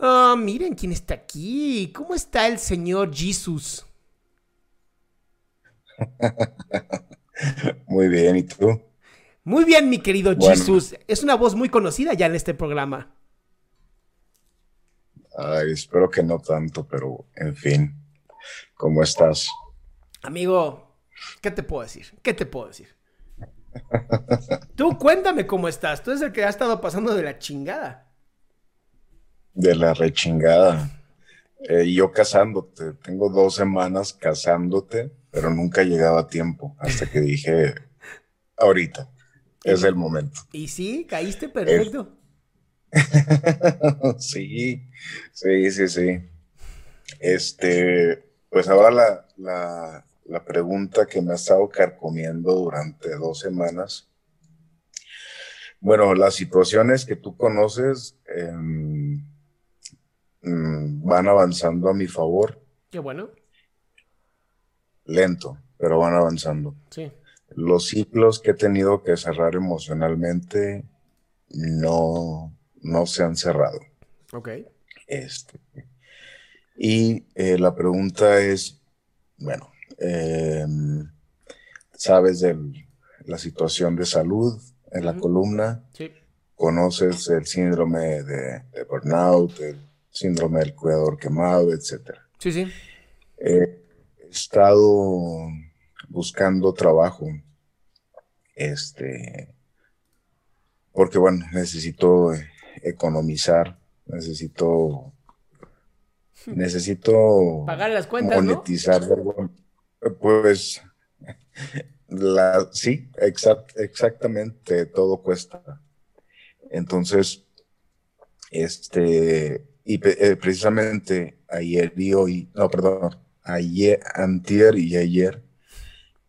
Ah, miren quién está aquí. ¿Cómo está el señor Jesus? Muy bien, ¿y tú? Muy bien, mi querido Bueno. Jesus. Es una voz muy conocida ya en este programa. Ay, espero que no tanto, pero en fin, ¿cómo estás? Amigo, ¿qué te puedo decir? ¿Qué te puedo decir? Tú cuéntame cómo estás. Tú eres el que ha estado pasando de la chingada. De la rechingada. Eh, yo casándote, tengo dos semanas casándote, pero nunca llegaba a tiempo, hasta que dije, ahorita, es el momento. Y sí, caíste perfecto. Sí, sí, sí, sí. Este, pues ahora la, la, la pregunta que me ha estado carcomiendo durante dos semanas. Bueno, las situaciones que tú conoces em, mm, van avanzando a mi favor, Qué bueno. lento, pero van avanzando. Sí. Los ciclos que he tenido que cerrar emocionalmente no, no se han cerrado. Ok. Este, y eh, la pregunta es, bueno, em, ¿sabes de la situación de salud en la columna? Sí. ¿Conoces el síndrome de, de burnout, el síndrome del cuidador quemado, etcétera? Sí, sí. He estado buscando trabajo, este, porque bueno, necesito eh, economizar, necesito, necesito Pagar las cuentas, monetizar, pues, la, sí, exact- exactamente, todo cuesta. Entonces, este, y eh, precisamente ayer y hoy, no, perdón, ayer, antier y ayer,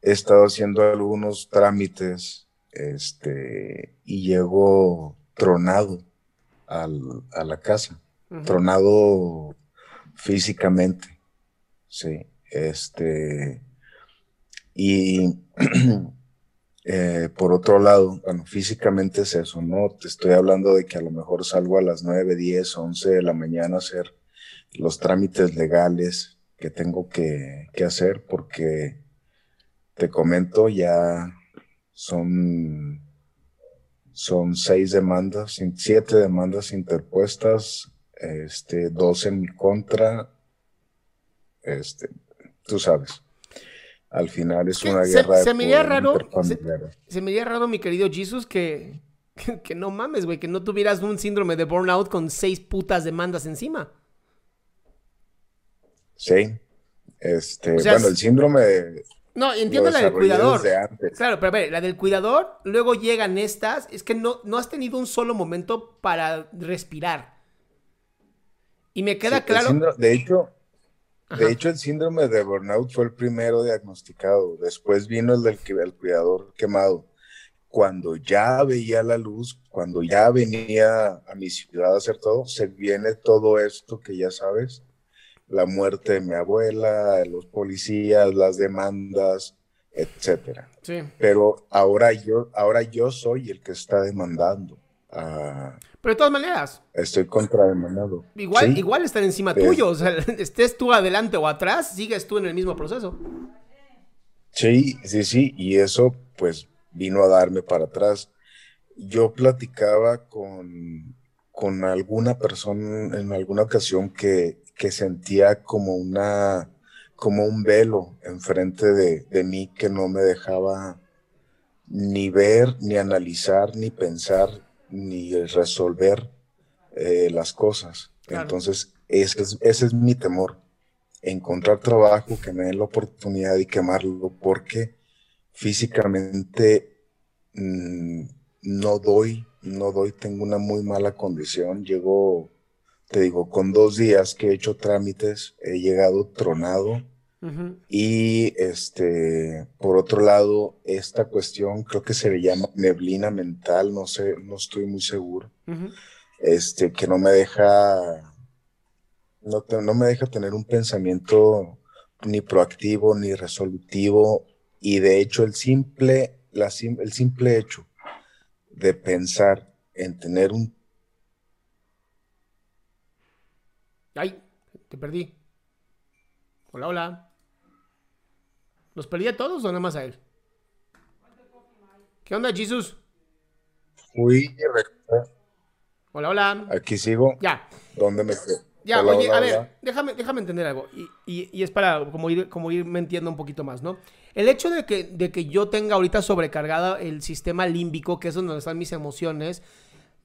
he estado haciendo algunos trámites, este, y llego tronado al- a la casa, tronado físicamente, sí, este, y eh, por otro lado, bueno, físicamente es eso, ¿no? Te estoy hablando de que a lo mejor salgo a las 9, 10, 11 de la mañana a hacer los trámites legales que tengo que, que hacer porque te comento, ya son, son seis demandas, siete demandas interpuestas, este, dos en mi contra, este, tú sabes. Al final es una se- guerra de se me haría poder raro. Se me haría raro, mi querido Jesus, que, que, que no mames, güey, que no tuvieras un síndrome de burnout con seis putas demandas encima. Sí. Este, O sea, bueno, el síndrome de- No, entiendo la del cuidador. Claro, pero a ver, la del cuidador, luego llegan estas. Es que no, no has tenido un solo momento para respirar. Y me queda Sí, claro. síndrome- de hecho, Ajá. de hecho, el síndrome de burnout fue el primero diagnosticado. Después vino el del el cuidador quemado. Cuando ya veía la luz, cuando ya venía a mi ciudad a hacer todo, se viene todo esto que ya sabes. la muerte de mi abuela, los policías, las demandas, etcétera. Sí. Pero ahora yo, ahora yo soy el que está demandando. Ah, Pero de todas maneras, estoy contrademandado. igual, Sí, igual están encima Es- tuyo. O sea, estés tú adelante o atrás, sigues tú en el mismo proceso. Sí, sí, sí, y eso pues vino a darme para atrás. Yo platicaba con, con alguna persona en alguna ocasión que, que sentía como una, como un velo enfrente de, de mí que no me dejaba ni ver, ni analizar, ni pensar, ni resolver eh, las cosas. Claro. Entonces, ese es, ese es mi temor encontrar trabajo, que me den la oportunidad y quemarlo, porque físicamente mm, no doy, no doy, tengo una muy mala condición. Llego, te digo, con dos días que he hecho trámites, he llegado tronado. Y este, por otro lado, esta cuestión creo que se le llama neblina mental, no sé, no estoy muy seguro este, que no me deja, no, te- no me deja tener un pensamiento ni proactivo ni resolutivo. Y de hecho, el simple, la, sim- el simple hecho de pensar en tener un Ay, te perdí. Hola, hola. ¿Los perdí a todos o nada más a él? ¿Qué onda, Jesus? fui, Hola, hola. aquí sigo, Ya, ¿dónde me quedé? ya, Hola, oye, hola, a ver, hola. déjame, déjame entender algo. Y, y- y es para como ir, como ir entiendo un poquito más, ¿no? El hecho de que, de que yo tenga ahorita sobrecargada el sistema límbico, que es donde están mis emociones,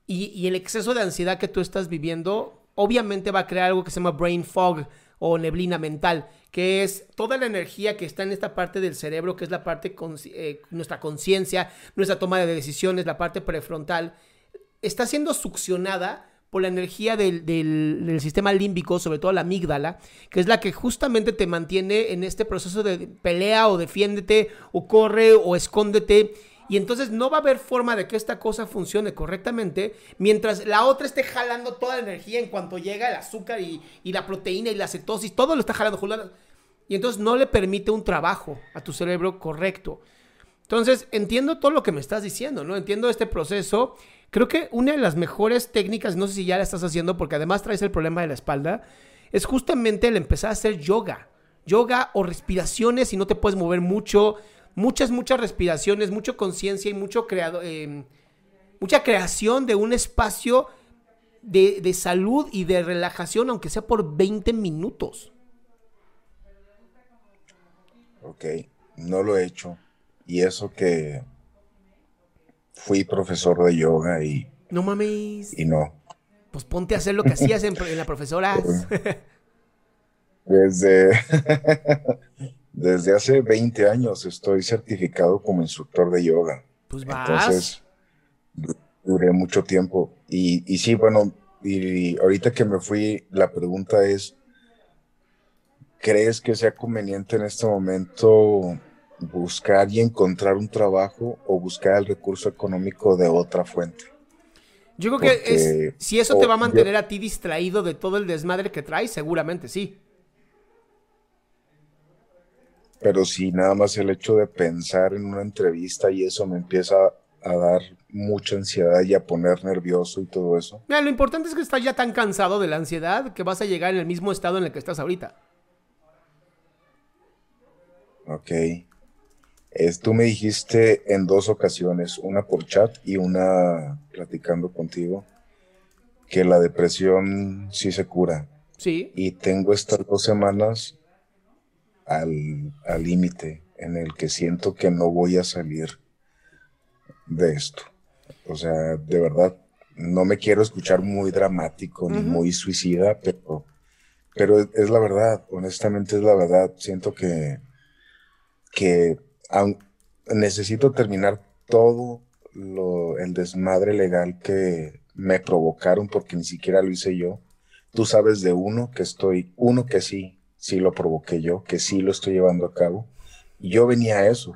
y, y el exceso de ansiedad que tú estás viviendo, obviamente va a crear algo que se llama brain fog o neblina mental, que es toda la energía que está en esta parte del cerebro, que es la parte, eh, nuestra conciencia, nuestra toma de decisiones, la parte prefrontal, está siendo succionada por la energía del, del- del sistema límbico, sobre todo la amígdala, que es la que justamente te mantiene en este proceso de pelea o defiéndete o corre o escóndete. Y entonces no va a haber forma de que esta cosa funcione correctamente mientras la otra esté jalando toda la energía en cuanto llega el azúcar y, la proteína y la cetosis, todo lo está jalando. jalando. Y entonces no le permite un trabajo a tu cerebro correcto. Entonces, entiendo todo lo que me estás diciendo, ¿no? Entiendo este proceso. Creo que una de las mejores técnicas, no sé si ya la estás haciendo, porque además traes el problema de la espalda, es justamente el empezar a hacer yoga. Yoga o respiraciones si no te puedes mover mucho. Muchas, muchas respiraciones, mucha conciencia y mucho creado, eh, mucha creación de un espacio de, de salud y de relajación, aunque sea por 20 minutos. Ok, no lo he hecho. Y eso que fui profesor de yoga y, No mames. y no. Pues ponte a hacer lo que hacías en, en la profesora. Desde, desde hace 20 años estoy certificado como instructor de yoga. Pues vas. Entonces, du- duré mucho tiempo. Y, y sí, bueno, y ahorita que me fui, la pregunta es, ¿crees que sea conveniente en este momento buscar y encontrar un trabajo o buscar el recurso económico de otra fuente? Yo creo que es, si eso te va a mantener a ti distraído de todo el desmadre que traes, seguramente sí. Pero si nada más el hecho de pensar en una entrevista y eso me empieza a dar mucha ansiedad y a poner nervioso y todo eso. Mira, lo importante es que estás ya tan cansado de la ansiedad que vas a llegar en el mismo estado en el que estás ahorita. Ok. Es, tú me dijiste en dos ocasiones, una por chat y una platicando contigo, que la depresión sí se cura. Sí. Y tengo estas dos semanas al al límite en el que siento que no voy a salir de esto. O sea, de verdad, no me quiero escuchar muy dramático ni muy suicida, pero, pero es, es la verdad, honestamente es la verdad. Siento que, que aun- necesito terminar todo lo, el desmadre legal que me provocaron porque ni siquiera lo hice yo. Tú sabes de uno que estoy, uno que sí, sí lo provoqué yo, que sí lo estoy llevando a cabo. Y yo venía a eso.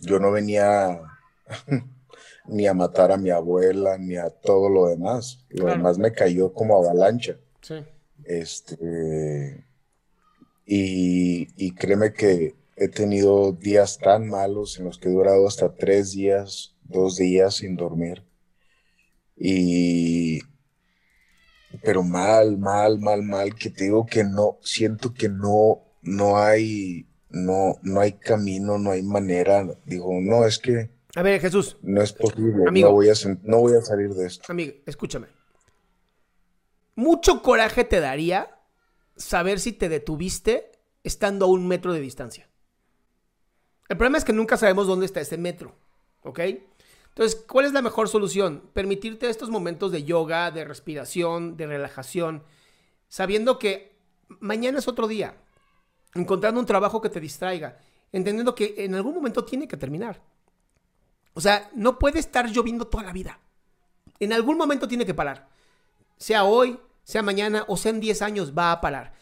Yo no venía ni a matar a mi abuela, ni a todo lo demás. Lo Claro. demás me cayó como avalancha. Sí. Este, y, y créeme que he tenido días tan malos en los que he durado hasta tres días, dos días sin dormir. Y, pero mal, mal, mal, mal, que te digo que no, siento que no, no hay, no, no hay camino, no hay manera. Digo, no, es que. A ver, Jesús. No es posible. no, voy a, no voy a salir de esto. Amigo, escúchame. Mucho coraje te daría saber si te detuviste estando a un metro de distancia. El problema es que nunca sabemos dónde está ese metro, ¿ok? Entonces, ¿cuál es la mejor solución? Permitirte estos momentos de yoga, de respiración, de relajación, sabiendo que mañana es otro día, encontrando un trabajo que te distraiga, entendiendo que en algún momento tiene que terminar. O sea, no puede estar lloviendo toda la vida. En algún momento tiene que parar. Sea hoy, sea mañana o sea en 10 años, va a parar.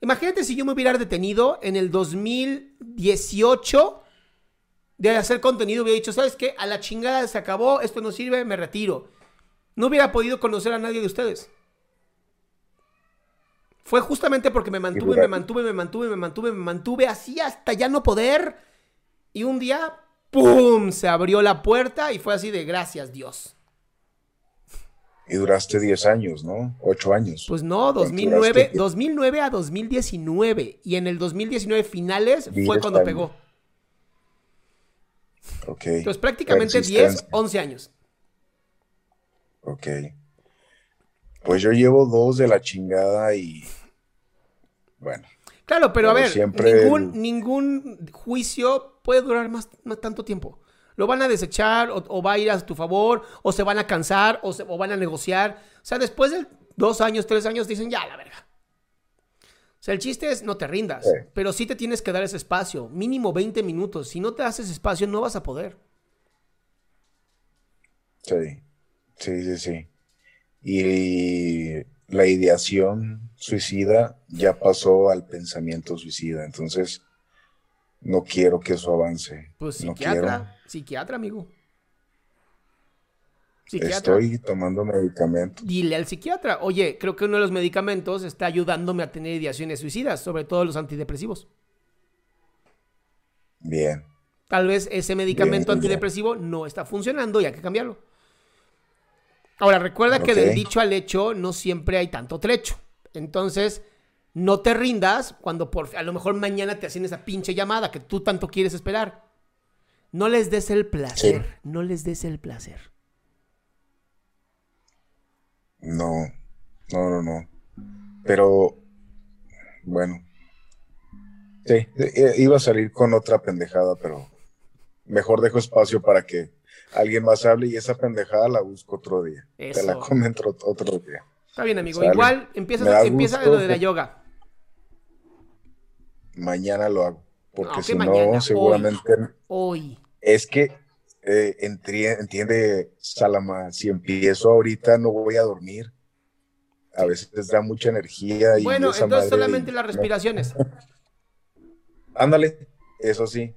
Imagínate si yo me hubiera detenido en el 2018 de hacer contenido, hubiera dicho, ¿sabes qué? A la chingada se acabó, esto no sirve, me retiro. No hubiera podido conocer a nadie de ustedes. Fue justamente porque me mantuve, me mantuve, me mantuve, me mantuve, me mantuve así hasta ya no poder. Y un día, ¡pum! Se abrió la puerta y fue así de gracias, Dios. Y duraste 10 años, ¿no? 8 años. Pues no, 2009, 2009 a 2019. Y en el 2019 finales fue cuando pegó. Ok. Entonces prácticamente 10, 11 años. Ok. Pues yo llevo dos de la chingada y... Bueno. Claro, pero, a ver, ningún, ningún juicio puede durar más, más tanto tiempo lo van a desechar o, va a ir a tu favor o se van a cansar o, se, van a negociar. O sea, después de dos años, tres años dicen, ya, la verga. Sea, el chiste es no te rindas, pero sí te tienes que dar ese espacio, mínimo 20 minutos. Si no te haces espacio, no vas a poder. Sí, sí, sí, sí. Y la ideación suicida ya pasó al pensamiento suicida, entonces no quiero que eso avance. Pues psiquiatra, psiquiatra, amigo. Estoy tomando medicamentos. Dile al psiquiatra, oye, creo que uno de los medicamentos está ayudándome a tener ideaciones suicidas, sobre todo los antidepresivos. Bien. Tal vez ese medicamento antidepresivo no está funcionando y hay que cambiarlo. Ahora, recuerda que del dicho al hecho no siempre hay tanto trecho. Entonces, no te rindas cuando por, a lo mejor mañana te hacen esa pinche llamada que tú tanto quieres esperar. No les des el placer, no les des el placer. No, no, no, no. Pero, bueno. Sí, eh, iba a salir con otra pendejada, pero mejor dejo espacio para que alguien más hable y esa pendejada la busco otro día. Te la comento otro día. Está bien, amigo. Igual empieza, empieza lo de la yoga mañana lo hago. Porque si no, seguramente. Hoy. Es que eh, entiende, Salama, si empiezo ahorita no voy a dormir. A veces da mucha energía. Y bueno, entonces solamente las respiraciones. Ándale, eso sí.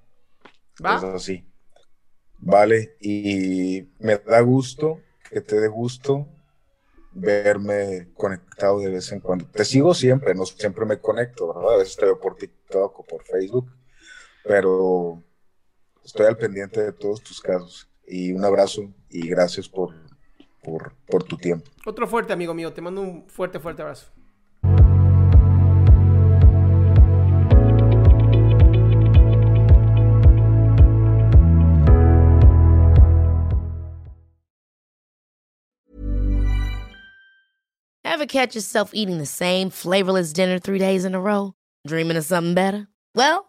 ¿Va? Eso sí. Vale, y me da gusto que te dé gusto verme conectado de vez en cuando. Te sigo siempre, no siempre me conecto, ¿verdad? A veces te veo por TikTok o por Facebook, pero estoy al pendiente de todos tus casos. Y un abrazo y gracias por, por, por tu tiempo. Otro fuerte, amigo mío. Te mando un fuerte, fuerte abrazo. Ever catch yourself eating the same flavorless dinner three days in a row? Dreaming of something better? Well,